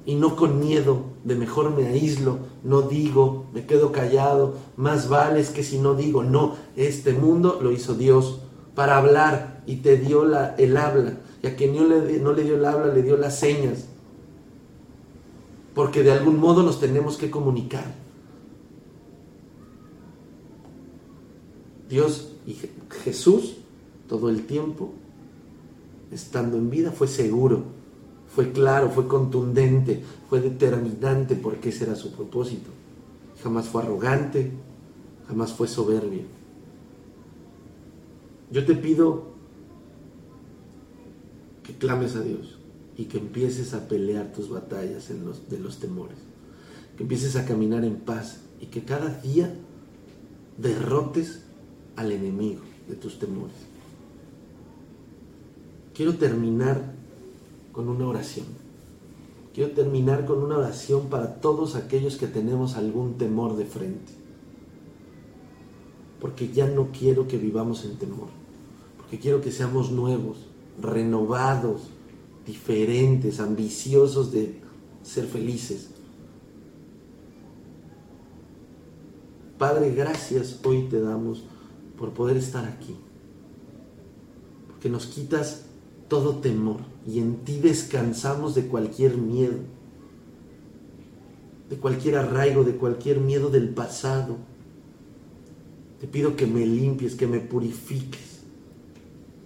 Y no con miedo de mejor me aíslo, no digo, me quedo callado, más vale es que si no digo, no, este mundo lo hizo Dios para hablar y te dio la, el habla y a quien no le, no le dio el habla, le dio las señas. Porque de algún modo nos tenemos que comunicar. Dios y Jesús, todo el tiempo, estando en vida, fue seguro, fue claro, fue contundente, fue determinante porque ese era su propósito. Jamás fue arrogante, jamás fue soberbio. Yo te pido que clames a Dios y que empieces a pelear tus batallas de los temores, que empieces a caminar en paz y que cada día derrotes al enemigo de tus temores. Quiero terminar con una oración. Quiero terminar con una oración para todos aquellos que tenemos algún temor de frente. Porque ya no quiero que vivamos en temor. Porque quiero que seamos nuevos, renovados, diferentes, ambiciosos de ser felices. Padre, gracias hoy te damos por poder estar aquí, porque nos quitas todo temor y en ti descansamos de cualquier miedo, de cualquier arraigo, de cualquier miedo del pasado. Te pido que me limpies, que me purifiques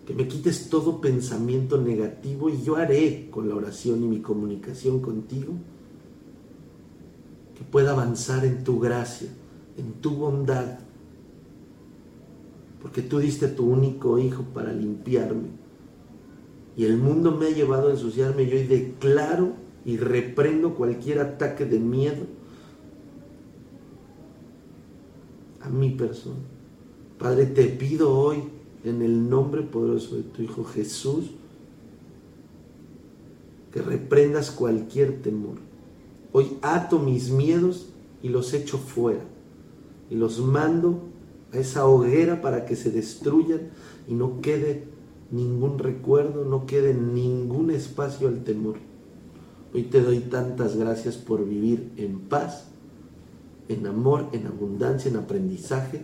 que me quites todo pensamiento negativo y yo haré con la oración y mi comunicación contigo que pueda avanzar en tu gracia, en tu bondad, porque tú diste tu único hijo para limpiarme. Y el mundo me ha llevado a ensuciarme y hoy declaro y reprendo cualquier ataque de miedo a mi persona. Padre, te pido hoy en el nombre poderoso de tu Hijo Jesús, que reprendas cualquier temor. Hoy ato mis miedos y los echo fuera y los mando a esa hoguera para que se destruyan y no quede ningún recuerdo, no quede ningún espacio al temor. Hoy te doy tantas gracias por vivir en paz, en amor, en abundancia, en aprendizaje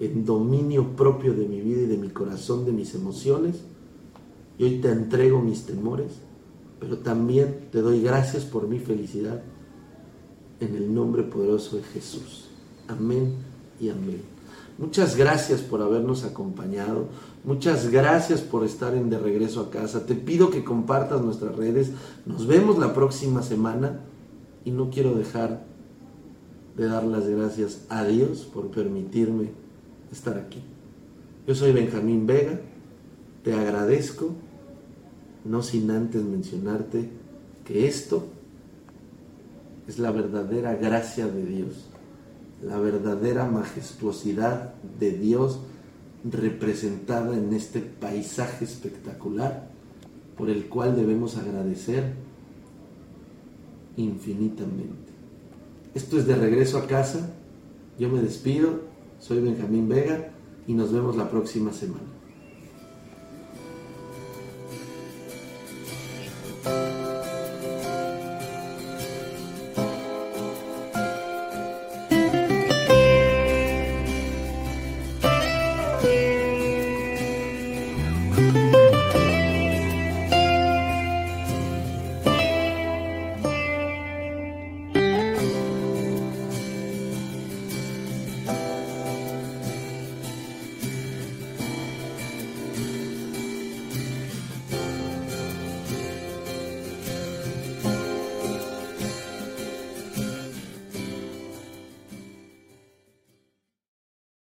en dominio propio de mi vida y de mi corazón, de mis emociones. Y hoy te entrego mis temores pero también te doy gracias por mi felicidad en el nombre poderoso de Jesús. Amén y amén. Muchas gracias por habernos acompañado. Muchas gracias por estar en De Regreso a Casa. Te pido que compartas nuestras redes. Nos vemos la próxima semana y no quiero dejar de dar las gracias a Dios por permitirme estar aquí. Yo soy Benjamín Vega. Te agradezco, no sin antes mencionarte que esto es la verdadera gracia de Dios, la verdadera majestuosidad de Dios representada en este paisaje espectacular por el cual debemos agradecer infinitamente. Esto es de regreso a casa. Yo me despido. Soy Benjamín Vega y nos vemos la próxima semana.